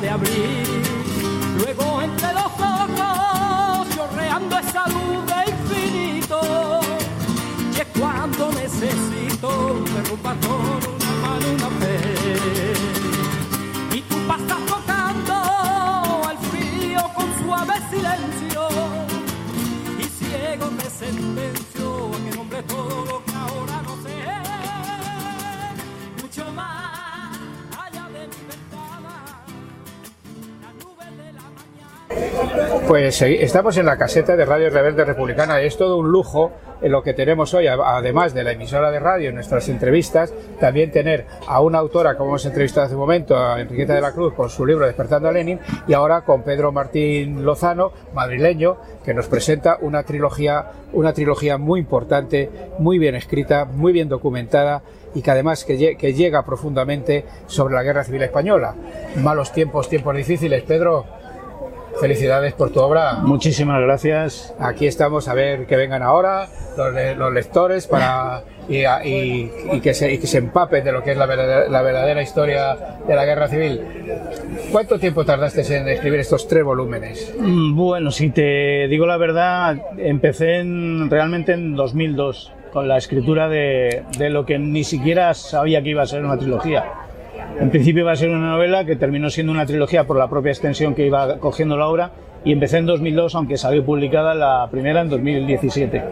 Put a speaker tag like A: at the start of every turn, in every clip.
A: ser un jardín en espera
B: Pues eh, estamos en la caseta de Radio Rebelde Republicana y es todo un lujo en lo que tenemos hoy, además de la emisora de radio, nuestras entrevistas, también tener a una autora, como hemos entrevistado hace un momento, a Enriqueta de la Cruz, con su libro Despertando a Lenin, y ahora con Pedro Martín Lozano, madrileño, que nos presenta una trilogía, una trilogía muy importante, muy bien escrita, muy bien documentada y que además que llega profundamente sobre la Guerra Civil Española. Malos tiempos, tiempos difíciles. Pedro, Felicidades por tu obra.
C: Muchísimas gracias.
B: Aquí estamos a ver que vengan ahora los, los lectores para y, y- y que se, y que se empapen de lo que es la verdadera, la verdadera historia de la guerra civil. ¿Cuánto tiempo tardaste en escribir estos tres volúmenes?
C: Mm, Bueno, si te digo la verdad, empecé en- realmente en 2002 con la escritura de, de lo que ni siquiera sabía que iba a ser una trilogía. En principio iba a ser una novela que terminó siendo una trilogía por la propia extensión que iba cogiendo la obra y empecé en 2002, aunque salió publicada la primera en 2017.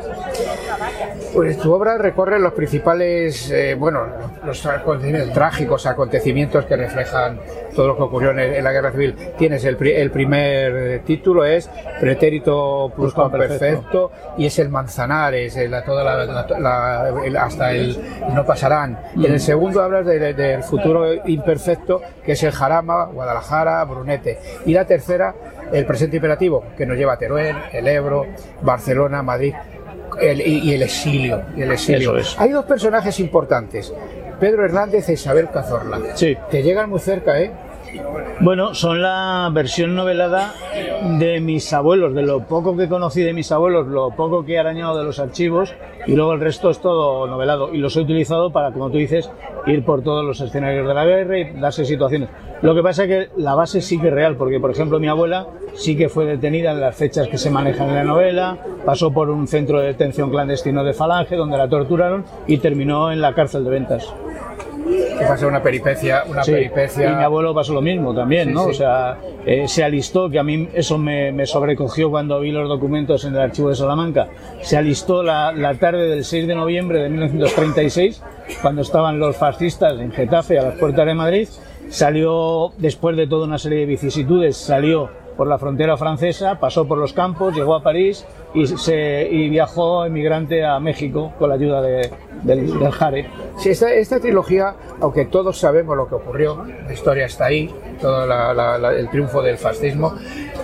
B: Pues tu obra recorre los principales, eh, bueno, los acontecimientos, trágicos acontecimientos que reflejan todo lo que ocurrió en, en la guerra civil. Tienes el, pri- el primer eh, título es Pretérito Pluscuamperfecto
C: Pluscuamperfecto.
B: y es el Manzanares, el- toda la, la- la- el- hasta el no pasarán. Y en el segundo hablas de- del futuro imperfecto que es el Jarama, Guadalajara, Brunete. Y la tercera, el presente imperativo que nos lleva a Teruel, el Ebro, Barcelona, Madrid el- y, el exilio. Y el exilio.
C: Es.
B: Hay dos personajes importantes, Pedro Hernández e Isabel Cazorla.
C: Sí.
B: Te llegan muy cerca, ¿eh?
C: Bueno, son la versión novelada de mis abuelos, de lo poco que conocí de mis abuelos, lo poco que he arañado de los archivos y luego el resto es todo novelado y los he utilizado para, como tú dices, ir por todos los escenarios de la guerra y darse situaciones. Lo que pasa es que la base sí que es real, porque por ejemplo mi abuela sí que fue detenida en las fechas que se manejan en la novela, pasó por un centro de detención clandestino de Falange donde la torturaron y terminó en la cárcel de ventas.
B: Que pasa una peripecia, una
C: Sí,
B: peripecia.
C: Y mi abuelo pasó lo mismo también,
B: Sí,
C: ¿no?
B: sí.
C: O sea, eh, se alistó, que a mí eso me, me sobrecogió cuando vi los documentos en el archivo de Salamanca. Se alistó la, la tarde del 6 de noviembre de 1936, cuando estaban los fascistas en Getafe, a las puertas de Madrid. Salió, después de toda una serie de vicisitudes, salió por la frontera francesa, pasó por los campos, llegó a París y, se, y viajó emigrante a México con la ayuda de- del, Jare.
B: Sí, esta, esta trilogía, aunque todos sabemos lo que ocurrió, la historia está ahí, todo el triunfo del fascismo,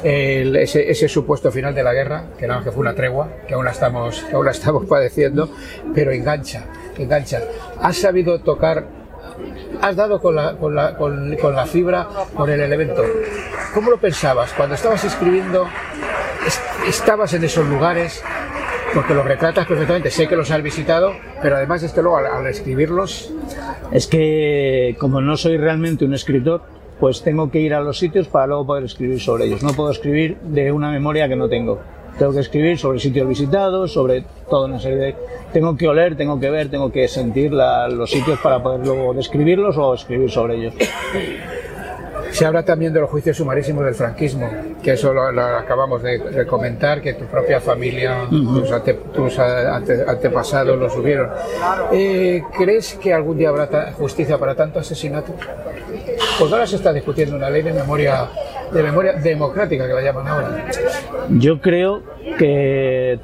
B: ese, supuesto final de la guerra, que, no, que fue una tregua, que aún la estamos, aún la estamos padeciendo, pero engancha, engancha. Has sabido tocar, has dado con la, con la, con, la fibra, con el elemento. ¿Cómo lo pensabas? Cuando estabas escribiendo, es- estabas en esos lugares, porque los retratas perfectamente, sé que los has visitado, pero además es que luego al escribirlos,
C: Es que como no soy realmente un escritor, pues tengo que ir a los sitios para luego poder escribir sobre ellos. No puedo escribir de una memoria que no tengo. Tengo que escribir sobre sitios visitados, sobre toda una serie de... Tengo que oler, tengo que ver, tengo que sentir la- los sitios para poder luego describirlos o escribir sobre ellos.
B: se habla también de los juicios sumarísimos del franquismo, que eso lo, lo acabamos de, de comentar, que tu propia familia, tus, ante- tus ante- antepasados lo subieron. Eh, ¿Crees que algún día habrá justicia para tanto asesinato? Porque ahora se está discutiendo una ley de memoria, de memoria democrática, que la llaman ahora.
C: Yo creo que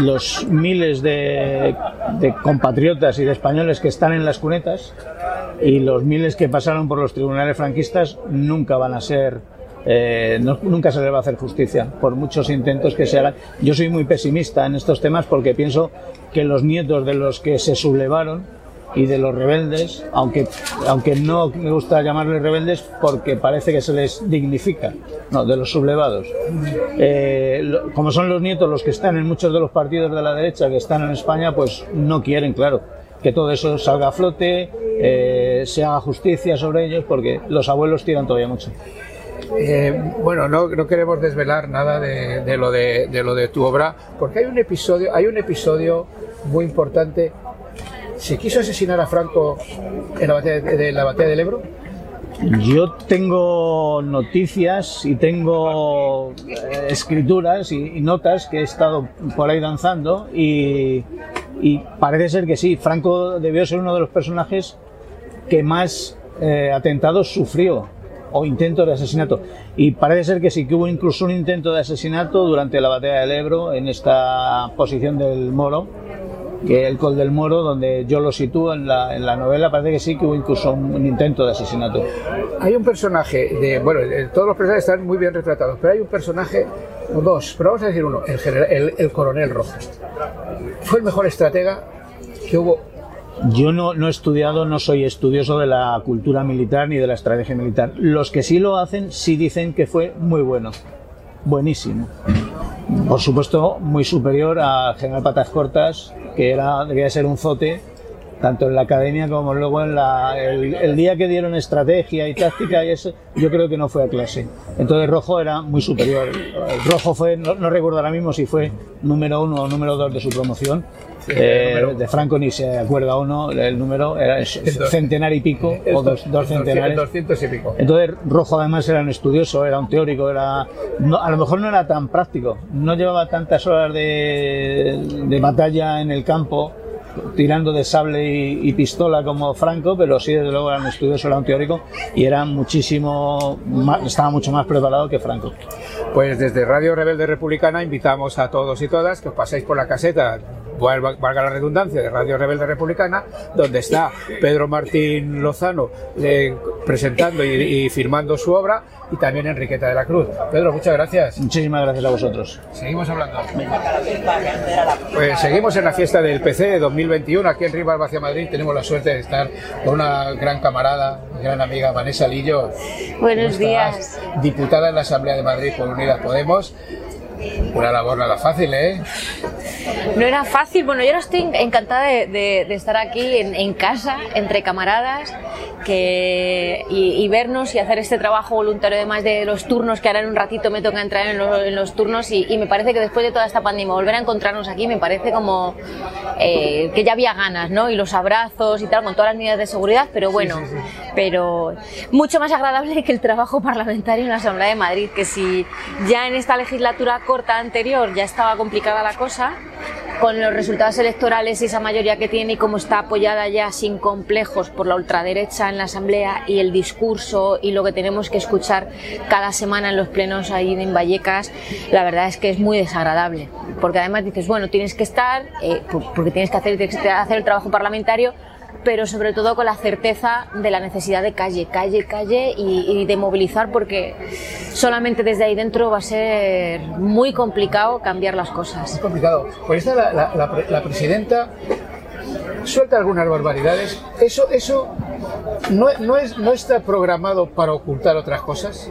C: los miles de, de compatriotas y de españoles que están en las cunetas y los miles que pasaron por los tribunales franquistas nunca van a ser, eh, nunca se les va a hacer justicia, por muchos intentos que se hagan. Yo soy muy pesimista en estos temas porque pienso que los nietos de los que se sublevaron y de los rebeldes, aunque, aunque no me gusta llamarles rebeldes porque parece que se les dignifica, no, de los sublevados. Eh, como son los nietos los que están en muchos de los partidos de la derecha que están en España, pues no quieren, claro, que todo eso salga a flote, eh, se haga justicia sobre ellos, porque los abuelos tiran todavía mucho.
B: Eh, bueno, no, no, queremos desvelar nada de, de, lo de, de, lo de tu obra, porque hay un episodio, hay un episodio muy importante. ¿Se quiso asesinar a Franco en la batalla de, la batalla del Ebro?
C: Yo tengo noticias y tengo eh, escrituras y, notas que he estado por ahí danzando y, y, parece ser que sí, Franco debió ser uno de los personajes que más eh, atentados sufrió o intentos de asesinato. Y parece ser que sí que hubo incluso un intento de asesinato durante la batalla del Ebro en esta posición del Moro que el Col del Moro, donde yo lo sitúo en la, en la novela, parece que sí que hubo incluso un, un, intento de asesinato.
B: Hay un personaje, de, bueno, todos los personajes están muy bien retratados, pero hay un personaje, o dos, pero vamos a decir uno, el, general, el, el coronel Rojo. Fue el mejor estratega que hubo
C: yo no, no, he estudiado, no soy estudioso de la cultura militar ni de la estrategia militar. Los que sí lo hacen sí dicen que fue muy bueno, buenísimo. Por supuesto, muy superior al general Patas Cortas, que era, debía ser un zote, tanto en la academia como luego en la, el, día que dieron estrategia y táctica y yo creo que no fue a clase. Entonces Rojo era muy superior. Rojo fue, no, no recuerdo ahora mismo si fue número uno o número dos de su promoción, eh, de Franco ni se acuerda uno el número, era centenar y pico, o dos, dos centenares.
B: 200 y pico.
C: Entonces, Rojo además era un estudioso, era un teórico, era no, a lo mejor no era tan práctico, no llevaba tantas horas de, de batalla en el campo, tirando de sable y, y, pistola como Franco, pero sí, desde luego era un estudioso, era un teórico y era muchísimo, más, estaba mucho más preparado que Franco.
B: Pues desde Radio Rebelde Republicana invitamos a todos y todas que os paséis por la caseta valga la redundancia, de Radio Rebelde Republicana, donde está Pedro Martín Lozano eh, presentando y, y, firmando su obra, y también Enriqueta de la Cruz. Pedro, muchas gracias.
C: Muchísimas gracias a vosotros.
B: Seguimos hablando. Pues seguimos en la fiesta del PC 2021, aquí en Rivas hacia Madrid. Tenemos la suerte de estar con una gran camarada, gran amiga, Vanessa Lillo.
D: Buenos días.
B: Diputada en la Asamblea de Madrid por Unidas Podemos. Una labor nada fácil, ¿eh?
D: No era fácil. Bueno, yo ahora estoy encantada de, estar aquí en, casa, entre camaradas, que, y, y, vernos y hacer este trabajo voluntario, además de los turnos, que ahora en un ratito me toca entrar en los, en los turnos. Y, y, me parece que después de toda esta pandemia, volver a encontrarnos aquí, me parece como eh, que ya había ganas, ¿no? Y los abrazos y tal, con todas las medidas de seguridad, pero bueno, sí, sí, sí. pero mucho más agradable que el trabajo parlamentario en la Asamblea de Madrid, que si ya en esta legislatura corta anterior ya estaba complicada la cosa, con los resultados electorales y esa mayoría que tiene y cómo está apoyada ya sin complejos por la ultraderecha en la Asamblea y el discurso y lo que tenemos que escuchar cada semana en los plenos ahí en Vallecas, la verdad es que es muy desagradable. Porque además dices, bueno, tienes que estar, eh, porque tienes que hacer, tienes que hacer el trabajo parlamentario, pero sobre todo con la certeza de la necesidad de calle, calle, calle y, y, de movilizar porque solamente desde ahí dentro va a ser muy complicado cambiar las cosas.
B: Es complicado. Pues está la, la, la, la presidenta suelta algunas barbaridades. Eso, eso no, no, es, no está programado para ocultar otras cosas.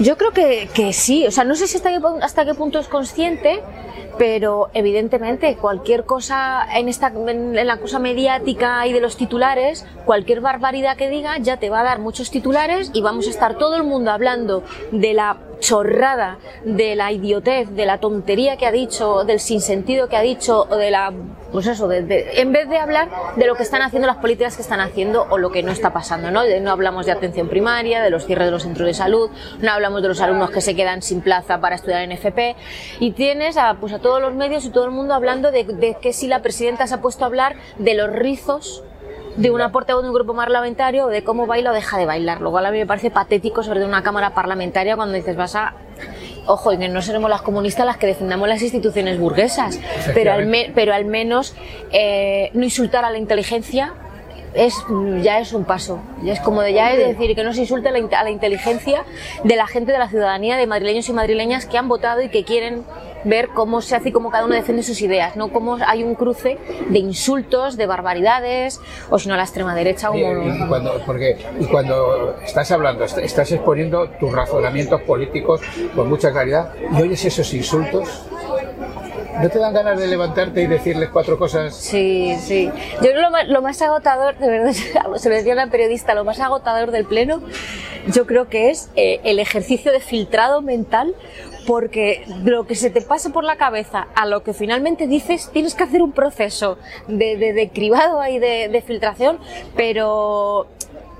D: Yo creo que, que sí. O sea, no sé si hasta qué, hasta qué punto es consciente pero evidentemente cualquier cosa en, esta, en, en, la cosa mediática y de los titulares, cualquier barbaridad que diga ya te va a dar muchos titulares y vamos a estar todo el mundo hablando de la chorrada, de la idiotez, de la tontería que ha dicho, del sinsentido que ha dicho, o de la, pues eso, de, en vez de hablar de lo que están haciendo, las políticas que están haciendo o lo que no está pasando, ¿no? No hablamos de atención primaria, de los cierres de los centros de salud, no hablamos de los alumnos que se quedan sin plaza para estudiar en FP, y tienes a, pues a todos los medios y todo el mundo hablando de que si la presidenta se ha puesto a hablar de los rizos de una portavoz de un grupo parlamentario de cómo baila o deja de bailar. Lo cual a mí me parece patético sobre una cámara parlamentaria cuando dices vas a... Ojo, y que no seremos las comunistas las que defendamos las instituciones burguesas, pero al, me, pero al menos eh, no insultar a la inteligencia es, ya es un paso. Ya es como de ya es decir que no se insulte a la, a la inteligencia de la gente de la ciudadanía, de madrileños y madrileñas que han votado y que quieren ver cómo se hace y cómo cada uno defiende sus ideas, no cómo hay un cruce de insultos, de barbaridades, o si no a la extrema derecha. Como...
B: Y, y, cuando, porque, y cuando estás hablando, estás exponiendo tus razonamientos políticos con mucha claridad y oyes esos insultos, ¿No te dan ganas de levantarte y decirles cuatro cosas?
D: Sí, sí. Yo lo más, lo más agotador, de verdad, se lo decía una periodista, lo más agotador del pleno, yo creo que es eh, el ejercicio de filtrado mental, porque lo que se te pasa por la cabeza a lo que finalmente dices, tienes que hacer un proceso de, de, de cribado ahí, de, de filtración, pero,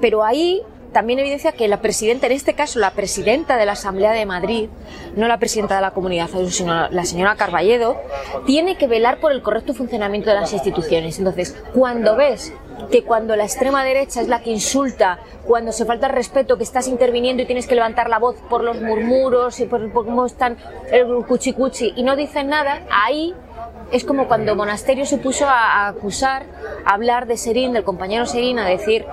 D: pero ahí también evidencia que la presidenta, en este caso la presidenta de la Asamblea de Madrid, no la presidenta de la comunidad, sino la señora Carballedo, tiene que velar por el correcto funcionamiento de las instituciones. Entonces, cuando ves que cuando la extrema derecha es la que insulta, cuando se falta el respeto, que estás interviniendo y tienes que levantar la voz por los murmuros y por, por cómo están el cuchicuchi y no dicen nada, ahí es como cuando Monasterio se puso a, acusar, a hablar de Serín, del compañero Serín, a decir,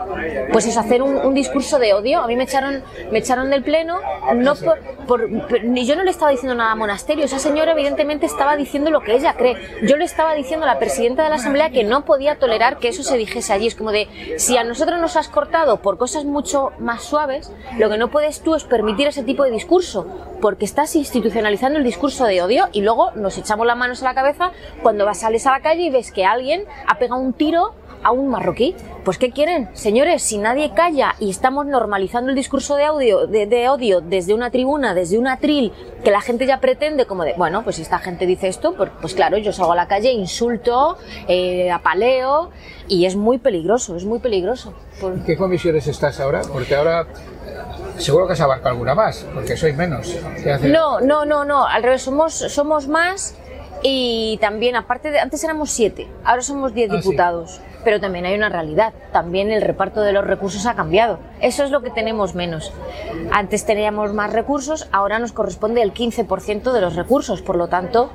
D: pues es hacer un, discurso de odio. A mí me echaron, me echaron del pleno, no por, por, yo no le estaba diciendo nada a Monasterio. Esa señora evidentemente estaba diciendo lo que ella cree. Yo le estaba diciendo a la presidenta de la Asamblea que no podía tolerar que eso se dijese allí. Es como de, si a nosotros nos has cortado por cosas mucho más suaves, lo que no puedes tú es permitir ese tipo de discurso, porque estás institucionalizando el discurso de odio y luego nos echamos las manos a la cabeza cuando vas, sales a la calle y ves que alguien ha pegado un tiro a un marroquí. Pues ¿qué quieren? Señores, si nadie calla y estamos normalizando el discurso de, audio, de, de, odio desde una tribuna, desde un atril, que la gente ya pretende como de, bueno, pues si esta gente dice esto, pues, pues claro, yo salgo a la calle, insulto, eh, apaleo y es muy peligroso, es muy peligroso.
B: Por... ¿Qué comisiones estás ahora? Porque ahora seguro que se abarca alguna más, porque sois menos.
D: No, no, no, no, al revés, somos, somos más y también, aparte de, antes éramos siete, ahora somos diez ah, diputados. Sí. Pero también hay una realidad, también el reparto de los recursos ha cambiado. Eso es lo que tenemos menos. Antes teníamos más recursos, ahora nos corresponde el 15% de los recursos, por lo tanto,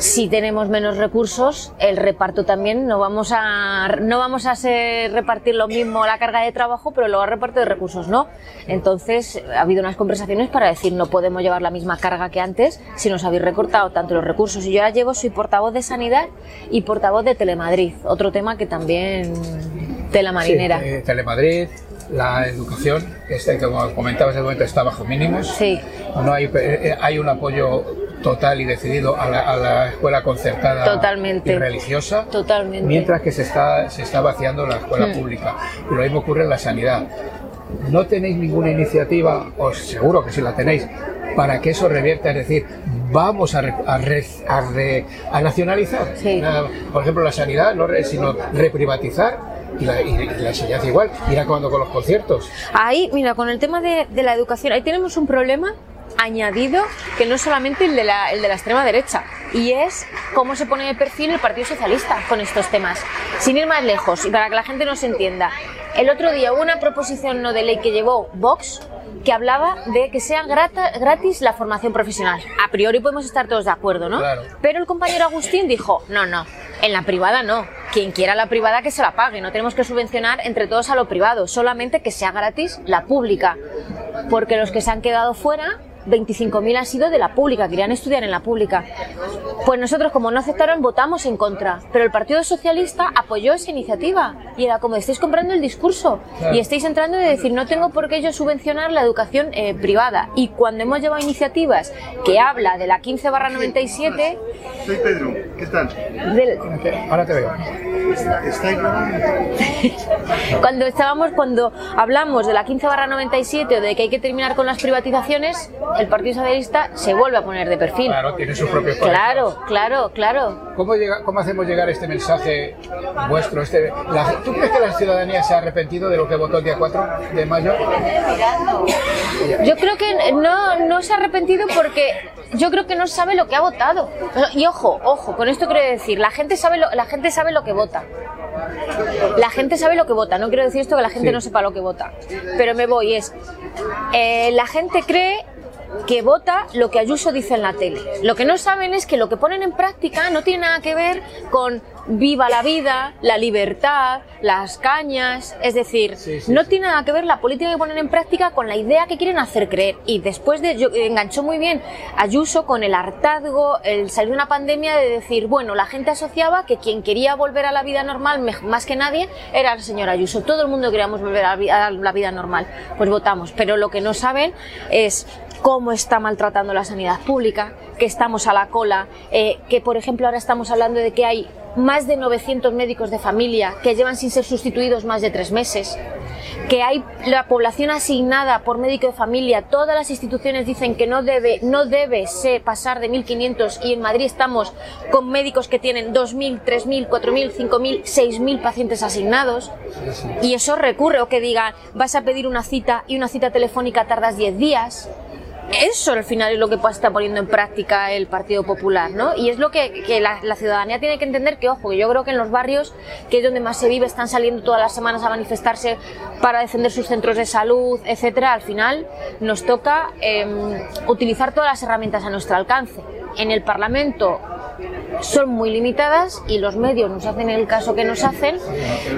D: si tenemos menos recursos, el reparto también no vamos a no vamos a ser, repartir lo mismo la carga de trabajo, pero luego el reparto de recursos no. Entonces, ha habido unas conversaciones para decir no podemos llevar la misma carga que antes si nos habéis recortado tanto los recursos. Y yo ahora llevo, soy portavoz de Sanidad y portavoz de Telemadrid, otro tema que también de la marinera.
B: Sí, eh, Telemadrid, la educación, este, como comentabas, de momento está bajo mínimos.
D: Sí.
B: No hay, eh, hay un apoyo total y decidido a la, a la escuela concertada
D: Totalmente.
B: y religiosa,
D: Totalmente.
B: mientras que se está, se está vaciando la escuela
D: Hmm.
B: pública. Y lo mismo ocurre en la sanidad. ¿No tenéis ninguna iniciativa, o seguro que sí la tenéis, para que eso revierta? Es decir, vamos a, re, a, re, a, re, a nacionalizar,
D: Sí.
B: por ejemplo, la sanidad, no re, sino reprivatizar y la, y la, enseñanza igual, ir acabando con los conciertos.
D: Ahí, mira, con el tema de, de la educación, ahí tenemos un problema añadido que no es solamente el de, la, el de la extrema derecha, y es cómo se pone de perfil el Partido Socialista con estos temas. Sin ir más lejos, y para que la gente nos entienda, el otro día hubo una proposición no de ley que llevó Vox que hablaba de que sea grata, gratis la formación profesional. A priori podemos estar todos de acuerdo, ¿no?
B: Claro.
D: Pero el compañero Agustín dijo, no, no, en la privada no. Quien quiera la privada que se la pague. No tenemos que subvencionar entre todos a lo privado. Solamente que sea gratis la pública. Porque los que se han quedado fuera 25.000 han sido de la pública, querían estudiar en la pública. Pues nosotros, como no aceptaron, votamos en contra. Pero el Partido Socialista apoyó esa iniciativa. Y era como, estáis comprando el discurso.
B: Claro.
D: Y estáis entrando de decir, no tengo por qué yo subvencionar la educación eh, privada. Y cuando hemos llevado iniciativas que habla de la 15 barra 97...
E: Soy Pedro, ¿qué tal?
D: Del,
B: Ahora te veo.
D: Cuando estábamos, cuando hablamos de la 15 barra 97 o de que hay que terminar con las privatizaciones, el Partido Socialista se vuelve a poner de perfil.
B: Claro, tiene sus propios
D: Claro, claro, claro.
B: ¿Cómo, llega, ¿Cómo hacemos llegar este mensaje vuestro? Este, la, ¿Tú crees que la ciudadanía se ha arrepentido de lo que votó el día 4 de mayo?
D: Yo creo que no, no se ha arrepentido porque yo creo que no sabe lo que ha votado. Y ojo, ojo, con esto quiero decir, la gente sabe lo, la gente sabe lo que vota. La gente sabe lo que vota, no quiero decir esto que la gente
B: Sí.
D: no sepa lo que vota. Pero me voy, es. eh, la gente cree que vota lo que Ayuso dice en la tele. Lo que no saben es que lo que ponen en práctica no tiene nada que ver con viva la vida, la libertad, las cañas. Es decir,
B: Sí, sí,
D: no
B: sí.
D: tiene nada que ver la política que ponen en práctica con la idea que quieren hacer creer. Y después de, yo, enganchó muy bien Ayuso con el hartazgo, el salir de una pandemia de decir, bueno, la gente asociaba que quien quería volver a la vida normal más que nadie era el señor Ayuso. Todo el mundo queríamos volver a la vida normal. Pues votamos. Pero lo que no saben es cómo está maltratando la sanidad pública, que estamos a la cola, eh, que por ejemplo ahora estamos hablando de que hay más de 900 médicos de familia que llevan sin ser sustituidos más de tres meses, que hay la población asignada por médico de familia, todas las instituciones dicen que no debe, no debe ser pasar de 1.500 y en Madrid estamos con médicos que tienen 2.000, 3.000, 4.000, 5.000, 6.000 pacientes asignados. Y eso recurre o que digan vas a pedir una cita y una cita telefónica tardas 10 días eso al final es lo que está poniendo en práctica el Partido Popular, ¿no? Y es lo que, la, ciudadanía tiene que entender que, ojo, yo creo que en los barrios, que es donde más se vive, están saliendo todas las semanas a manifestarse para defender sus centros de salud, etcétera. Al final nos toca eh, utilizar todas las herramientas a nuestro alcance. En el Parlamento son muy limitadas y los medios nos hacen el caso que nos hacen,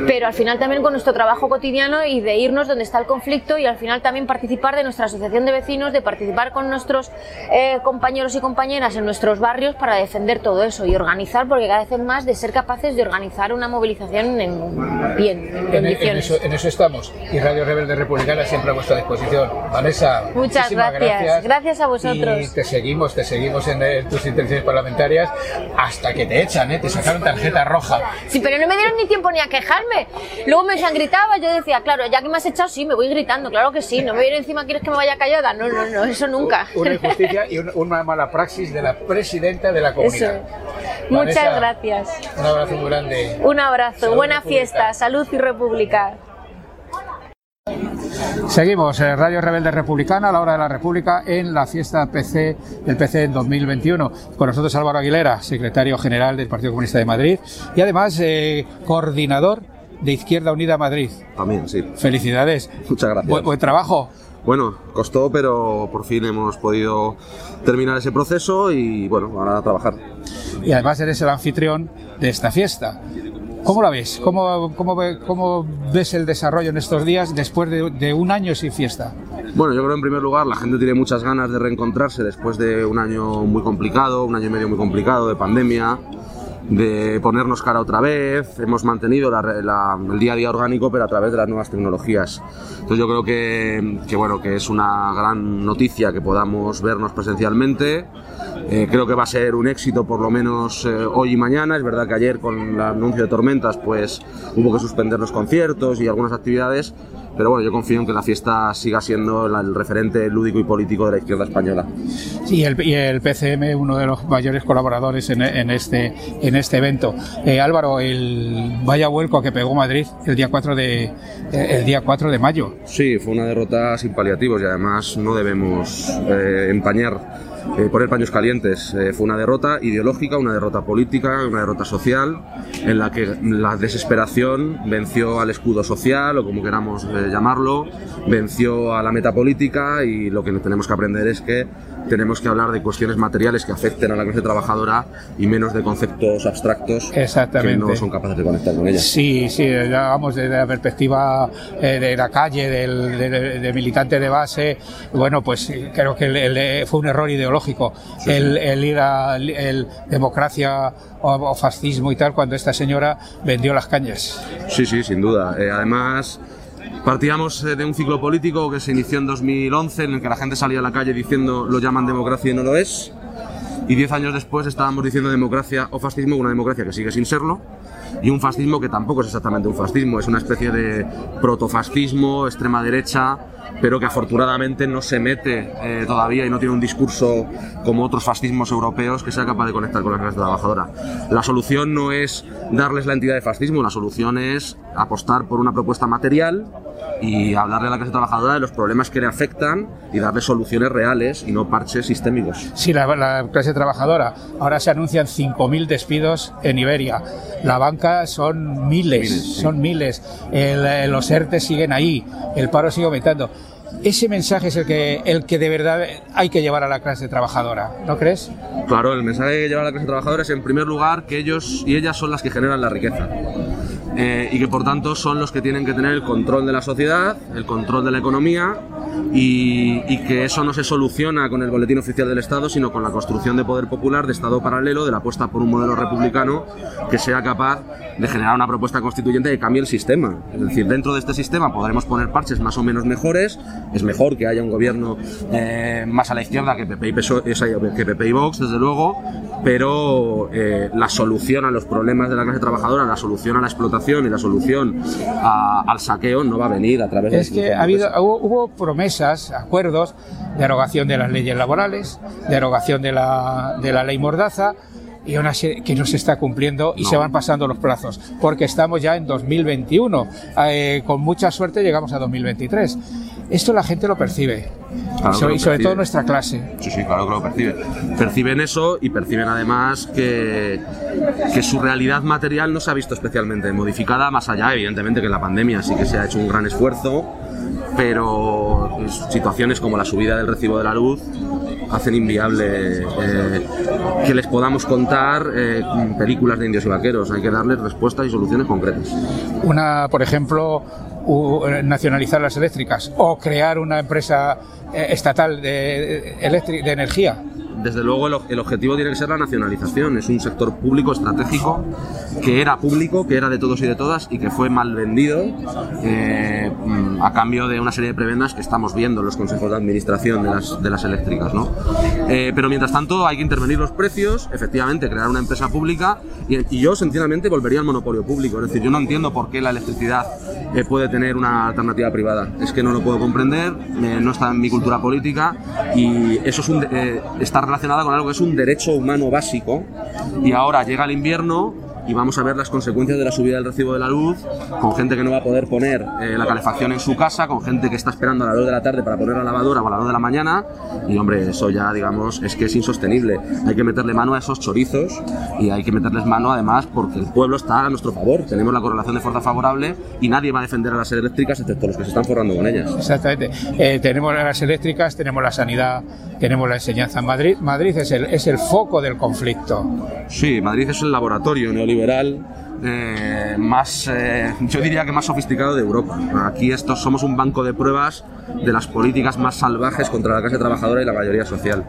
D: pero al final también con nuestro trabajo cotidiano y de irnos donde está el conflicto y al final también participar de nuestra asociación de vecinos, de participar con nuestros eh, compañeros y compañeras en nuestros barrios para defender todo eso y organizar, porque cada vez es más de ser capaces de organizar una movilización en bien, en,
B: en, en, eso, en eso, estamos. Y Radio Rebelde Republicana siempre a vuestra disposición. Vanessa,
D: muchas gracias. gracias. Gracias a vosotros.
B: Y te seguimos, te seguimos en, tus intenciones parlamentarias hasta que te echan, ¿eh? te sacaron tarjeta roja.
D: Sí, pero no me dieron ni tiempo ni a quejarme. Luego me gritaba, yo decía, claro, ya que me has echado, sí, me voy gritando, claro que sí. No me viene encima, ¿quieres que me vaya callada? No, no, no, eso nunca.
B: Una injusticia y una mala praxis de la presidenta de la comunidad.
D: Eso. Vanessa, Muchas gracias.
B: Un abrazo muy grande.
D: Un abrazo, salud buena república. fiesta, salud y república.
B: Seguimos, eh, Radio Rebelde Republicana, a la hora de la República, en la fiesta PC del PC en 2021. Con nosotros Álvaro Aguilera, secretario general del Partido Comunista de Madrid y además eh, coordinador de Izquierda Unida Madrid.
F: También, sí.
B: Felicidades.
F: Muchas gracias.
B: Buen, buen trabajo.
F: Bueno, costó, pero por fin hemos podido terminar ese proceso y bueno, ahora a trabajar.
B: Y además eres el anfitrión de esta fiesta. ¿Cómo la ves? ¿Cómo, cómo, cómo ves el desarrollo en estos días después de, de, un año sin fiesta?
F: Bueno, yo creo en primer lugar la gente tiene muchas ganas de reencontrarse después de un año muy complicado, un año y medio muy complicado de pandemia, de ponernos cara otra vez. Hemos mantenido la, la, el día a día orgánico, pero a través de las nuevas tecnologías. Entonces yo creo que, que bueno, que es una gran noticia que podamos vernos presencialmente. Eh, creo que va a ser un éxito por lo menos eh, hoy y mañana. Es verdad que ayer con el anuncio de tormentas pues hubo que suspender los conciertos y algunas actividades, pero bueno, yo confío en que la fiesta siga siendo la, el referente lúdico y político de la izquierda española.
B: Sí, el, y el PCM, uno de los mayores colaboradores en, en este, en este evento. Eh, Álvaro, el vaya vuelco que pegó Madrid el día 4 de, el día 4 de mayo.
F: Sí, fue una derrota sin paliativos y además no debemos eh, empañar eh, poner paños calientes. Eh, fue una derrota ideológica, una derrota política, una derrota social, en la que la desesperación venció al escudo social, o como queramos eh, llamarlo, venció a la meta política y lo que tenemos que aprender es que tenemos que hablar de cuestiones materiales que afecten a la clase trabajadora y menos de conceptos abstractos que no son capaces de conectar con ella.
B: Sí, sí, vamos desde la perspectiva eh, de la calle, del, de, de, militante de base, bueno, pues creo que el, el, fue un error ideológico sí, el, sí. el, ir a el democracia o, o, fascismo y tal cuando esta señora vendió las cañas.
F: Sí, sí, sin duda. Eh, además Partíamos de un ciclo político que se inició en 2011 en el que la gente salía a la calle diciendo lo llaman democracia y no lo es. Y diez años después estábamos diciendo democracia o fascismo, una democracia que sigue sin serlo, y un fascismo que tampoco es exactamente un fascismo, es una especie de protofascismo, extrema derecha, pero que afortunadamente no se mete eh, todavía y no tiene un discurso como otros fascismos europeos que sea capaz de conectar con la clase trabajadora. La solución no es darles la entidad de fascismo, la solución es apostar por una propuesta material y hablarle a la clase trabajadora de los problemas que le afectan y darle soluciones reales y no parches sistémicos.
B: Sí, la, la clase trabajadora. Ahora se anuncian 5.000 despidos en Iberia. La banca son miles, miles son sí. miles. El, los ERTE siguen ahí, el paro sigue aumentando. Ese mensaje es el que, el que de verdad hay que llevar a la clase trabajadora, ¿no crees?
F: Claro, el mensaje que lleva a la clase trabajadora es en primer lugar que ellos y ellas son las que generan la riqueza eh, y que por tanto son los que tienen que tener el control de la sociedad, el control de la economía y, y que eso no se soluciona con el boletín oficial del Estado, sino con la construcción de poder popular, de Estado paralelo, de la apuesta por un modelo republicano que sea capaz de generar una propuesta constituyente que cambie el sistema. Es decir, dentro de este sistema podremos poner parches más o menos mejores. Es mejor que haya un gobierno eh, más a la izquierda que PP y, PSOE, que PP y Vox, desde luego, pero eh, la solución a los problemas de la clase trabajadora, la solución a la explotación y la solución a- al saqueo no va a venir a través de
B: Es que ha habido, hubo, hubo promesas, acuerdos, derogación de las leyes laborales, derogación de la, de la ley Mordaza, y aún así que no se está cumpliendo y
F: No.
B: se van pasando los plazos, porque estamos ya en 2021. Eh, con mucha suerte llegamos a 2023. Esto la gente lo percibe,
F: Claro
B: y sobre,
F: lo
B: y sobre
F: percibe.
B: todo nuestra clase.
F: Sí, sí, claro que lo perciben. Perciben eso y perciben además que, que su realidad material no se ha visto especialmente modificada, más allá, evidentemente, que en la pandemia sí que se ha hecho un gran esfuerzo, pero situaciones como la subida del recibo de la luz hacen inviable eh, que les podamos contar eh, películas de indios y vaqueros. Hay que darles respuestas y soluciones concretas.
B: Una, por ejemplo, nacionalizar las eléctricas o crear una empresa eh, estatal de, de energía.
F: Desde luego el, el objetivo tiene que ser la nacionalización. Es un sector público estratégico que era público, que era de todos y de todas y que fue mal vendido eh, mm, a cambio de una serie de prebendas que estamos viendo en los consejos de administración de las, de las eléctricas. ¿no? Eh, pero mientras tanto hay que intervenir los precios, efectivamente crear una empresa pública y, y yo sencillamente volvería al monopolio público. Es decir, yo no entiendo por qué la electricidad eh, puede tener una alternativa privada. Es que no lo puedo comprender, eh, no está en mi cultura política y eso es un, eh, relacionado con algo que es un derecho humano básico y ahora llega el invierno y vamos a ver las consecuencias de la subida del recibo de la luz con gente que no va a poder poner eh, la calefacción en su casa, con gente que está esperando a las 2 de la tarde para poner la lavadora o a las 2 de la mañana y hombre, eso ya digamos es que es insostenible. Hay que meterle mano a esos chorizos y hay que meterles mano además porque el pueblo está a nuestro favor, tenemos la correlación de fuerza favorable y nadie va a defender a las eléctricas excepto los que se están forrando con ellas.
B: Exactamente. Eh, tenemos las eléctricas, tenemos la sanidad, tenemos la enseñanza en Madrid. Madrid es el, es el foco del conflicto.
F: Sí, Madrid es el laboratorio neoliberal eh, más, eh, yo diría que más sofisticado de Europa. Aquí estos somos un banco de pruebas de las políticas más salvajes contra la clase trabajadora y la mayoría social.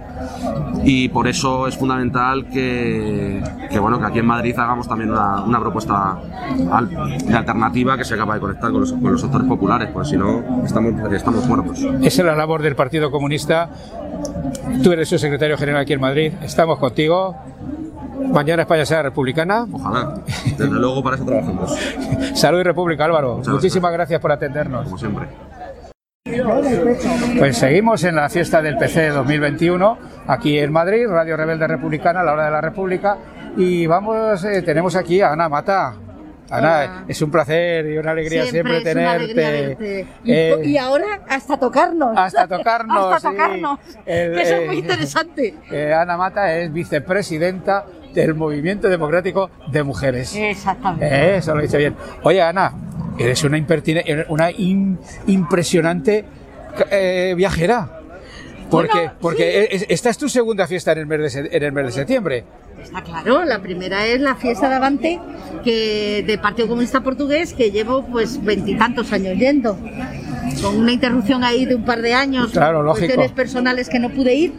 F: Y por eso es fundamental que, que, bueno, que aquí en Madrid hagamos también una, una propuesta al- de alternativa que sea capaz de conectar con los, con los sectores populares, porque si no estamos, estamos muertos.
B: Esa es la labor del Partido Comunista. Tú eres su secretario general aquí en Madrid. Estamos contigo. Mañana España sea republicana.
F: Ojalá. Desde luego para eso trabajamos,
B: Salud y República, Álvaro.
F: Muchas
B: Muchísimas gracias por atendernos.
F: como siempre.
B: Pues seguimos en la fiesta del PC 2021 aquí en Madrid, Radio Rebelde Republicana, a la hora de la República. Y vamos, eh, tenemos aquí a Ana Mata. Ana,
G: Hola.
B: es un placer y una alegría siempre, tenerte.
G: alegría verte. Y,
B: Eh,
G: y ahora hasta tocarnos.
B: hasta tocarnos,
G: hasta
B: sí.
G: tocarnos.
B: El-
G: que eso
B: eh,
G: es muy interesante.
B: eh, Ana Mata es vicepresidenta del Movimiento Democrático de Mujeres.
G: Exactamente.
B: Eh, Eso lo he dicho bien. Oye, Ana, eres una, una im- impresionante eh, viajera. Porque,
G: Bueno,
B: porque es- esta es tu segunda fiesta en el, mes de, en el mes de septiembre.
G: Está claro, la primera es la fiesta de Avante que del Partido Comunista Portugués que llevo pues veintitantos años yendo. Con una interrupción ahí de un par de años,
B: Claro,
G: cuestiones personales que no pude ir.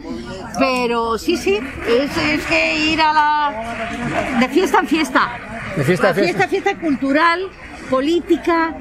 G: Pero sí, sí, es, es que ir a la. de fiesta en fiesta.
B: De fiesta en
G: La
B: fiesta.
G: fiesta, fiesta cultural, política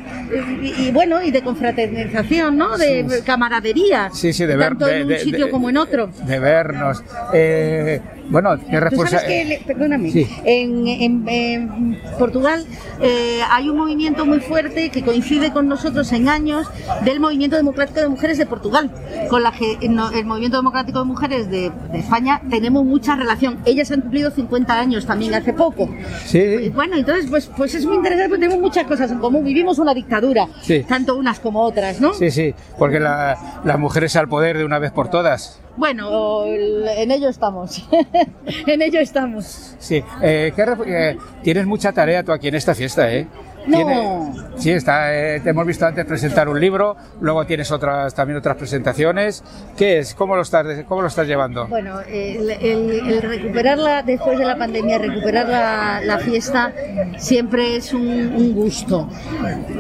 G: y, y, bueno, y de confraternización, ¿no? De camaradería.
B: Sí, sí, de ver.
G: Tanto
B: de-
G: en un
B: de-
G: sitio
B: de-
G: como en otro.
B: De vernos. Eh, bueno,
G: sabes
B: responsabilidad.
G: perdóname,
B: Sí.
G: en, en- en Portugal eh, hay un movimiento muy fuerte que coincide con nosotros en años del Movimiento Democrático de Mujeres de Portugal, con la que el Movimiento Democrático de Mujeres de, de España tenemos mucha relación. Ellas han cumplido 50 años también hace poco.
B: Sí.
G: Bueno, entonces pues, pues es muy interesante porque tenemos muchas cosas en común. Vivimos una dictadura,
B: Sí.
G: tanto unas como otras, ¿no?
B: Sí, sí, porque la, las mujeres al poder de una vez por todas.
G: Bueno, en ello estamos. en ello estamos.
B: Sí, eh, ¿qué ref- eh, tienes mucha tarea tú aquí en esta fiesta, ¿eh?
G: No.
B: Tiene- sí, está, eh, te hemos visto antes presentar un libro, luego tienes otras también otras presentaciones. ¿Qué es? ¿Cómo lo estás, cómo lo estás llevando?
G: Bueno, el, el- el recuperarla después de la pandemia, recuperar la, la fiesta, siempre es un, un gusto.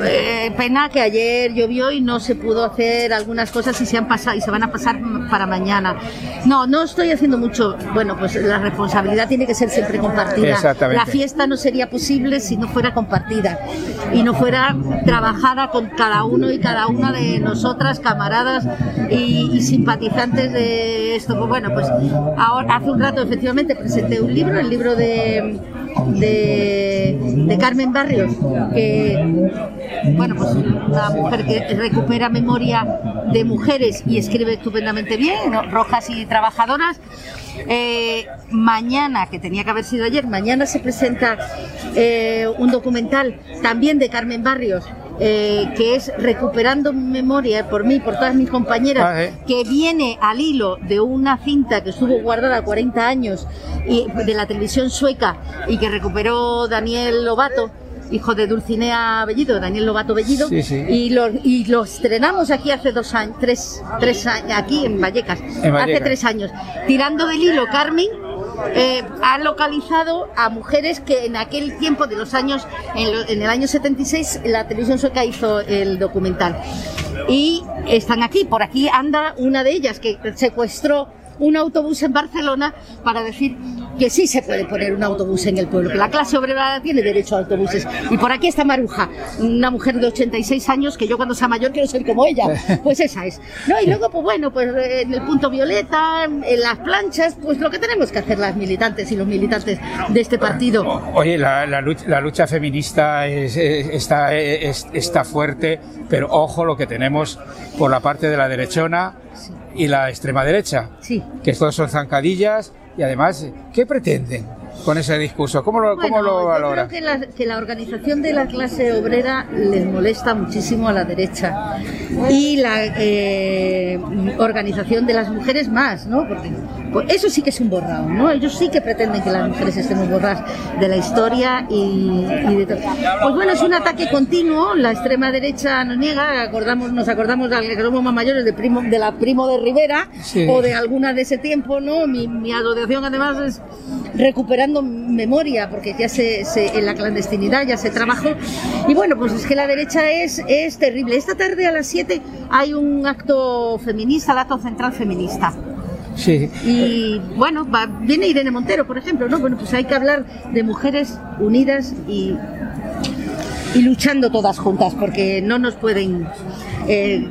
G: Eh, pena que ayer llovió y no se pudo hacer algunas cosas y se han pasado y se van a pasar para mañana. No, no estoy haciendo mucho. Bueno, pues la responsabilidad tiene que ser siempre compartida.
B: Exactamente.
G: La fiesta no sería posible si no fuera compartida y no fuera trabajada con cada uno y cada una de nosotras, camaradas y, simpatizantes de esto. Pues bueno, pues ahora hace un rato efectivamente presenté un libro, el libro de, de, Carmen Barrios, que bueno, pues una mujer que recupera memoria de mujeres y escribe estupendamente bien, rojas y trabajadoras. Eh, mañana, que tenía que haber sido ayer, mañana se presenta eh, un documental también de Carmen Barrios. eh, que es Recuperando Memoria por mí, por todas mis compañeras,
B: Ah, eh.
G: que viene al hilo de una cinta que estuvo guardada 40 años y, de la televisión sueca y que recuperó Daniel Lobato, hijo de Dulcinea Bellido, Daniel Lobato Bellido,
B: Sí, sí.
G: y lo, y lo estrenamos aquí hace dos años, tres, tres años, aquí en Vallecas, hace
B: Vallecas.
G: tres años. Tirando del hilo, Carmen eh, ha localizado a mujeres que en aquel tiempo de los años, en, lo- en el año 76, la televisión sueca hizo el documental. Y están aquí, por aquí anda una de ellas que secuestró un autobús en Barcelona para decir que sí se puede poner un autobús en el pueblo, que la clase obrera tiene derecho a autobuses. Y por aquí está Maruja, una mujer de 86 años que yo cuando sea mayor quiero ser como ella. Pues esa es. No, y luego, pues bueno, pues en el punto violeta, en las planchas, pues lo que tenemos que hacer las militantes y los militantes de este partido.
B: Oye, la, la lucha, la lucha feminista es- es- está, es- está fuerte, pero ojo lo que tenemos por la parte de la derechona y la extrema derecha,
G: Sí.
B: que todos son zancadillas y además, ¿qué pretenden con ese discurso? ¿Cómo lo, cómo
G: Bueno,
B: lo
G: yo
B: valora?
G: creo que la, que la organización de la clase obrera les molesta muchísimo a la derecha y la eh, organización de las mujeres más, ¿no? Porque pues, eso sí que es un borrado, ¿no? Ellos sí que pretenden que las mujeres estemos borradas de la historia y, y de todo. Pues bueno, es un ataque continuo. La extrema derecha nos niega. Acordamos, nos acordamos de que somos más mayores de primo, de la primo de Rivera
B: Sí.
G: o de alguna de ese tiempo, ¿no? Mi, mi asociación además es recuperando memoria, porque ya se, se- en la clandestinidad ya se trabajó. Y bueno, pues es que la derecha es, es terrible. Esta tarde a las 7 hay un acto feminista, el acto central feminista.
B: Sí,
G: Y bueno, va- viene Irene Montero, por ejemplo, ¿no? Bueno, pues hay que hablar de mujeres unidas y, y luchando todas juntas, porque no nos pueden eh,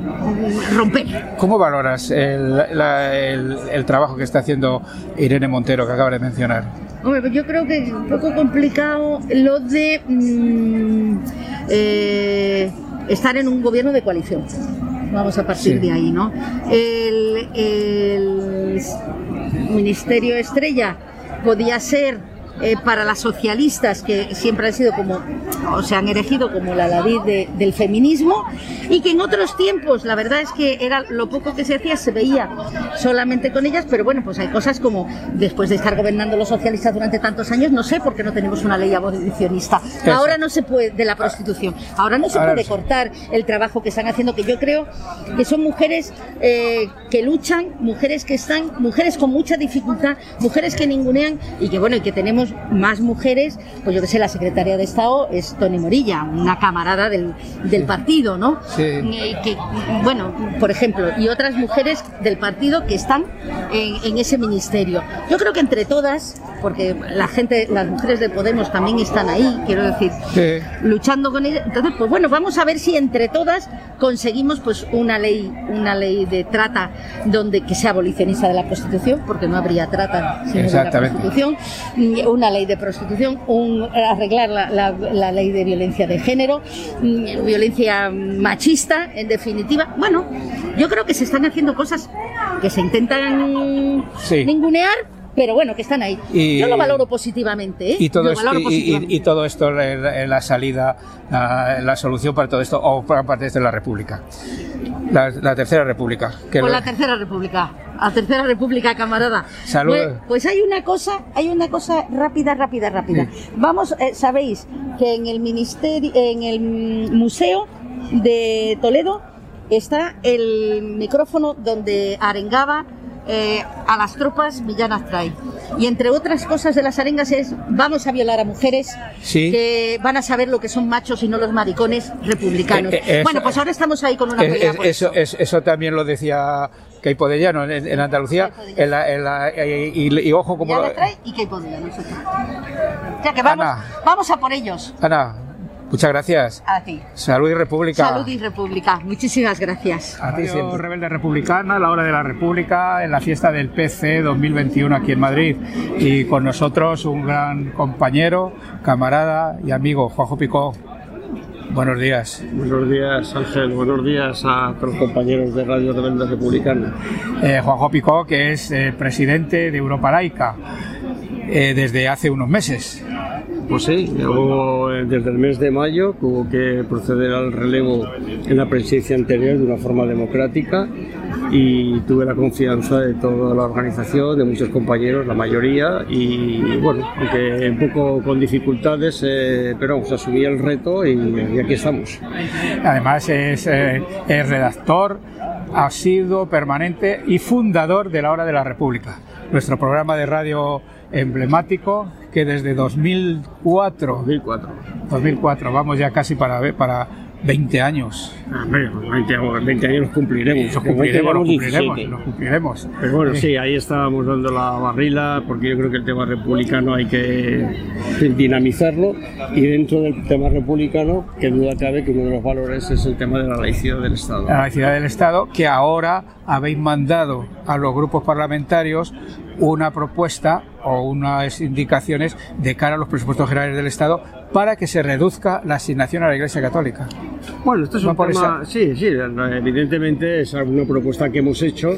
G: romper.
B: ¿Cómo valoras el, la- el- el trabajo que está haciendo Irene Montero, que acaba de mencionar?
G: Hombre, pues yo creo que es un poco complicado lo de mm, eh, estar en un gobierno de coalición. Vamos a partir
B: Sí.
G: de ahí, ¿no? El, el Ministerio Estrella podía ser eh, para las socialistas que siempre han sido como, o se han erigido como la David de- del feminismo y que en otros tiempos, la verdad es que era lo poco que se hacía, se veía solamente con ellas, pero bueno, pues hay cosas como después de estar gobernando los socialistas durante tantos años, no sé por qué no tenemos una ley abolicionista. Ahora no se puede, de la prostitución, ahora no se
B: Ahora
G: puede
B: sí.
G: cortar el trabajo que están haciendo, que yo creo que son mujeres eh, que luchan, mujeres que están, mujeres con mucha dificultad, mujeres que ningunean y que bueno, y que tenemos más mujeres, pues yo que sé, la secretaria de Estado es Tony Morilla, una camarada del, del partido, ¿no?
B: Sí.
G: Eh, que, bueno, por ejemplo, y otras mujeres del partido que están en, en ese ministerio. Yo creo que entre todas, porque la gente, las mujeres de Podemos también están ahí, quiero decir,
B: Sí.
G: luchando con ella. Entonces, pues bueno, vamos a ver si entre todas conseguimos pues una ley, una ley de trata donde que sea abolicionista de la prostitución, porque no habría trata sin la prostitución, una ley de prostitución, un, arreglar la, la- la ley de violencia de género, mm, violencia machista, en definitiva. Bueno, yo creo que se están haciendo cosas que se intentan
B: Sí.
G: ningunear. Pero bueno, que están ahí.
B: Y-
G: Yo lo valoro positivamente, ¿eh?
B: Y todo,
G: Lo
B: esto,
G: valoro
B: y, y-
G: positivamente.
B: y todo esto, la, la salida, la, la solución para todo esto, o para parte de la República. La, la Tercera República. Que
G: Con
B: lo-
G: la Tercera República. A Tercera República, camarada.
H: Salud.
G: Pues, pues hay una cosa, hay una cosa rápida, rápida, rápida. Vamos, eh, sabéis que en el ministerio, en el museo de Toledo está el micrófono donde arengaba eh, a las tropas villanas trae. Y entre otras cosas de las arengas es vamos a violar a mujeres
H: Sí.
G: que van a saber lo que son machos y no los maricones republicanos.
H: Eh, eh, eso-
G: bueno, pues ahora estamos ahí con una pelea
H: eso, es- eso también lo decía Keipo de Llano en, en Andalucía. En la- en la- eh, y, y ojo como...
G: Ya trae y qué podía nosotros. Ya que vamos,
H: Ana.
G: vamos a por ellos.
H: Ana, muchas gracias.
G: A ti.
H: Salud y República.
G: Salud y República. Muchísimas gracias.
H: A ti siempre.
B: Rebelde Republicana, la hora de la República, en la fiesta del PC 2021 aquí en Madrid. Y con nosotros un gran compañero, camarada y amigo, Juanjo Picó. Buenos días.
I: Buenos días, Ángel. Buenos días a todos los compañeros de Radio Rebelde Republicana.
B: Eh, Juanjo Picó, que es eh, presidente de Europa Laica eh, desde hace unos meses.
I: Pues sí, eh, desde el mes de mayo hubo que proceder al relevo en la presidencia anterior de una forma democrática y tuve la confianza de toda la organización, de muchos compañeros, la mayoría, y bueno, aunque un poco con dificultades, eh, pero vamos, asumí el reto y, y aquí estamos.
B: Además es, eh, es redactor, asiduo, permanente y fundador de La Hora de la República, nuestro programa de radio emblemático que desde 2004,
I: 2004.
B: 2004 vamos ya casi para, para 20 años.
I: Ah, bueno, 20, 20 años los cumpliremos.
B: Los cumpliremos, los cumpliremos,
I: 17.
B: los cumpliremos.
I: Pero bueno, sí, ahí estábamos dando la barrila, porque yo creo que el tema republicano hay que dinamizarlo, y dentro del tema republicano, que duda cabe que uno de los valores es el tema de la laicidad del Estado.
B: la ciudad del Estado, que ahora habéis mandado a los grupos parlamentarios una propuesta o unas indicaciones de cara a los presupuestos generales del Estado para que se reduzca la asignación a la Iglesia Católica.
I: Bueno, esto es un tema, sí, sí, evidentemente es una propuesta que hemos hecho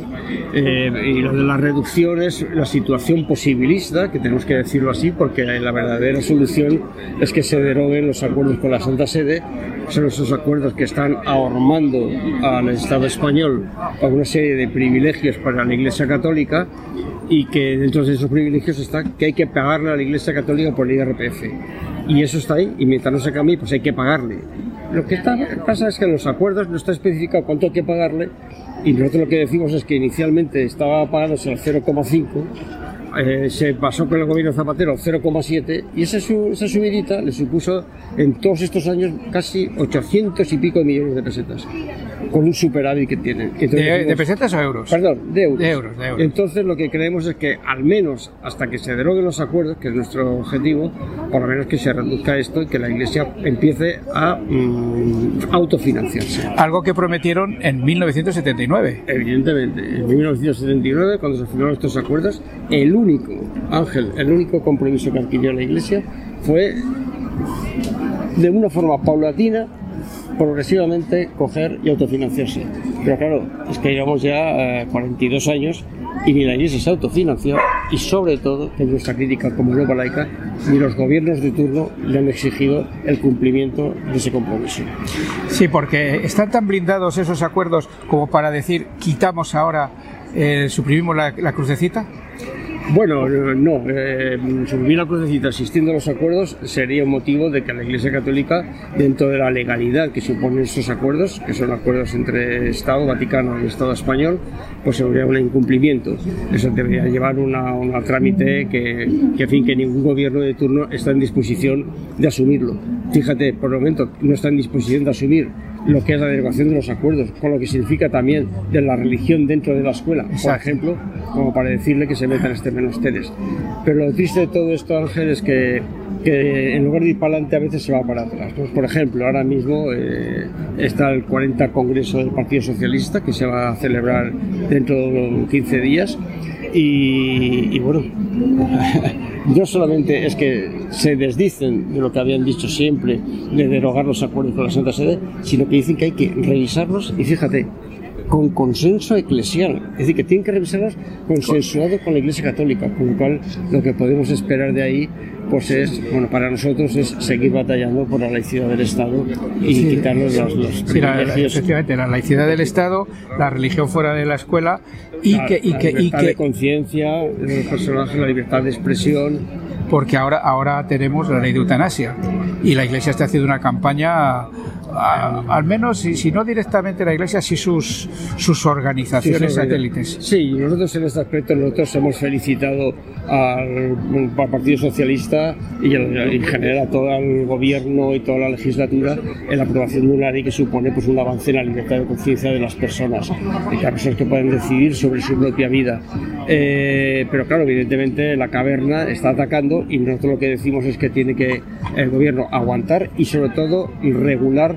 I: eh, y lo de las reducciones, la situación posibilista, que tenemos que decirlo así, porque la verdadera solución es que se deroguen los acuerdos con la Santa Sede, son esos acuerdos que están ahormando al Estado español a una serie de privilegios para la Iglesia Católica y que dentro de esos privilegios está que hay que pagarle a la Iglesia Católica por el IRPF. Y eso está ahí, y mientras no se cambie, pues hay que pagarle. Lo que está, pasa es que en los acuerdos no está especificado cuánto hay que pagarle, y nosotros lo que decimos es que inicialmente estaba pagándose al 0,5, eh, se pasó con el gobierno Zapatero al 0,7, y esa, su- esa subidita le supuso en todos estos años casi 800 y pico de millones de pesetas, con un superávit que tienen. Entonces
B: ¿De,
I: decimos-
B: de pesetas o euros?
I: Perdón, de euros.
B: De euros, de euros.
I: Entonces lo que creemos es que al menos hasta que se deroguen los acuerdos, que es nuestro objetivo, por lo menos que se reduzca esto y que la Iglesia empiece a mm, autofinanciarse.
B: Algo que prometieron en 1979.
I: Evidentemente, en 1979, cuando se firmaron estos acuerdos, el único, Ángel, el único compromiso que adquirió la Iglesia fue de una forma paulatina, progresivamente coger y autofinanciarse. Pero claro, es que llevamos ya eh, 42 años y ni la Iglesia se autofinanció y sobre todo, que es nuestra crítica como Europa laica, ni los gobiernos de turno le han exigido el cumplimiento de ese compromiso.
B: Sí, porque están tan blindados esos acuerdos como para decir quitamos ahora, eh, suprimimos la, la crucecita.
I: Bueno, no, eh, subir la crucecita asistiendo a los acuerdos sería un motivo de que la Iglesia Católica, dentro de la legalidad que suponen estos acuerdos, que son acuerdos entre Estado Vaticano y Estado español, pues habría un incumplimiento. Eso debería llevar una, una trámite que, que, en fin, que ningún gobierno de turno está en disposición de asumirlo. Fíjate, por el momento no está en disposición de asumir lo que es la derogación de los acuerdos, con lo que significa también de la religión dentro de la escuela, por
B: Exacto.
I: ejemplo, como para decirle que se metan este menesteres. Pero lo triste de todo esto, Ángel, es que, que en lugar de ir para adelante a veces se va para atrás. Pues, por ejemplo, ahora mismo eh, está el 40 Congreso del Partido Socialista, que se va a celebrar dentro de 15 días. Y, y bueno, no solamente es que se desdicen de lo que habían dicho siempre de derogar los acuerdos con la Santa Sede, sino que dicen que hay que revisarlos y fíjate, con consenso eclesial. Es decir, que tienen que revisarlas consensuado con la Iglesia Católica, con lo cual lo que podemos esperar de ahí pues es, bueno, para nosotros es seguir batallando por la laicidad del Estado y
B: Sí.
I: quitarnos los, los
B: Sí, la- efectivamente, la laicidad del Estado, la religión fuera de la escuela y
I: La-
B: que, y
I: la
B: que, y
I: libertad
B: que
I: de conciencia los personajes, la libertad de expresión.
B: porque ahora, ahora tenemos la ley de eutanasia y la Iglesia está haciendo una campaña, a- al menos, si, si no directamente la Iglesia, sí sus, sus organizaciones
I: Sí,
B: satélites.
I: Sí, nosotros en este aspecto nosotros hemos felicitado al, al Partido Socialista y en general a todo el gobierno y toda la legislatura en la aprobación de una ley que supone pues un avance en la libertad de conciencia de las personas, de las personas que pueden decidir sobre su propia vida. Eh, pero claro, evidentemente la caverna está atacando y nosotros lo que decimos es que tiene que el gobierno aguantar y sobre todo regular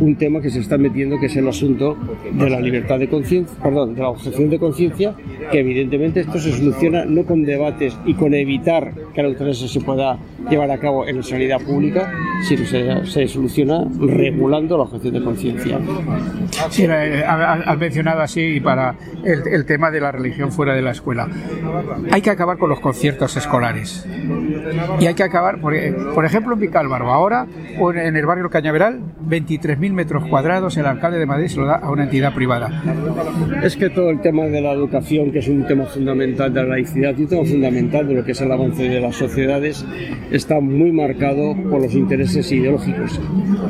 I: un tema que se está metiendo que es el asunto de la libertad de conciencia, perdón, de la objeción de conciencia, que evidentemente esto se soluciona no con debates y con evitar que la eutanasia se pueda llevar a cabo en la sanidad pública, sino se, soluciona regulando la objeción de conciencia.
B: Eh, ha- ha- has mencionado así para el, el tema de la religión fuera de la escuela. Hay que acabar con los conciertos escolares. Y hay que acabar, por, por ejemplo, en Vicálvaro, ahora o en el barrio Cañaveral, 23.000 metros cuadrados, el alcalde de Madrid se lo da a una entidad privada.
I: Es que todo el tema de la educación, que es un tema fundamental de la laicidad y un tema fundamental de lo que es el avance de las sociedades, está muy marcado por los intereses ideológicos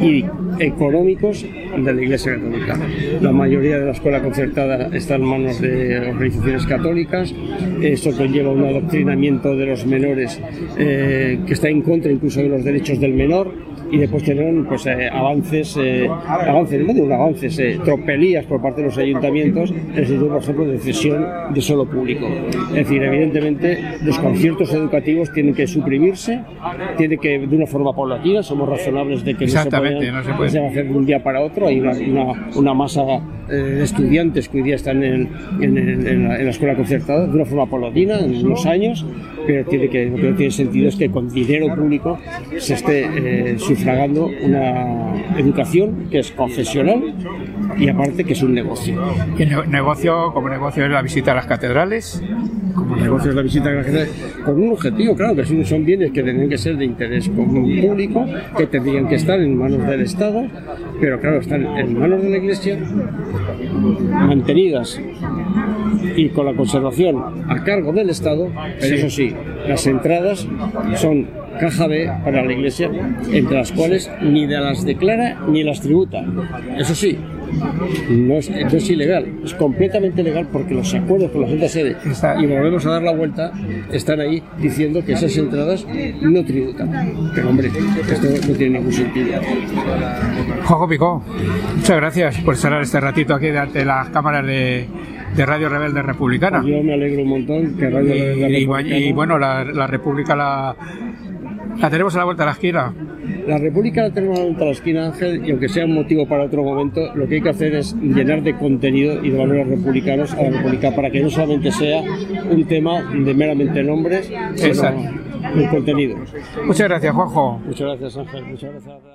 I: y económicos de la Iglesia Católica. La mayoría de la escuela concertada está en manos de organizaciones católicas. Eso conlleva un adoctrinamiento de los menores eh, que está en contra incluso de los derechos del menor y después tienen pues eh, avances eh, avances no digo avances eh, tropelías por parte de los ayuntamientos en el sentido por ejemplo de cesión de suelo público es decir evidentemente los conciertos educativos tienen que suprimirse tiene que de una forma paulatina somos razonables de que no se, pueden-
B: no se puede.
I: va a hacer de un día para otro hay una, una, una masa eh, de estudiantes que hoy día están en, en- en- en la, en la escuela concertada de una forma paulatina en unos años pero tiene que, lo que no tiene sentido es que con dinero público se esté eh, sufragando una educación que es confesional y aparte que es un negocio.
B: Y el ne- negocio, como negocio, es la visita a las catedrales.
I: Como negocio es la visita a la gente con un objetivo, claro, que son- son bienes que tendrían que ser de interés común público, que tendrían que estar en manos del Estado, pero claro, están en manos de la Iglesia, mantenidas y con la conservación a cargo del Estado, pero eso sí, las entradas son caja B para la Iglesia, entre las cuales ni de las declara ni las tributa. Eso sí, no es, no es ilegal, es completamente legal porque los acuerdos con la Santa Sede, y volvemos a dar la vuelta, están ahí diciendo que esas entradas no tributan. Pero hombre, esto no tiene ningún sentido.
B: Juanjo Picó, muchas gracias por estar este ratito aquí ante las cámaras de, de Radio Rebelde Republicana.
I: Yo me alegro un montón que Radio
B: Y,
I: Rebelde
B: y- bueno, la, la República la, la tenemos a la vuelta de la esquina.
I: La República la tenemos a la vuelta de la esquina, Ángel, y aunque sea un motivo para otro momento, lo que hay que hacer es llenar de contenido y de valores republicanos a la República para que no solamente sea un tema de meramente nombres, sino
B: Exacto.
I: un contenido.
B: Muchas gracias, Juanjo.
I: Muchas gracias, Ángel. Muchas gracias.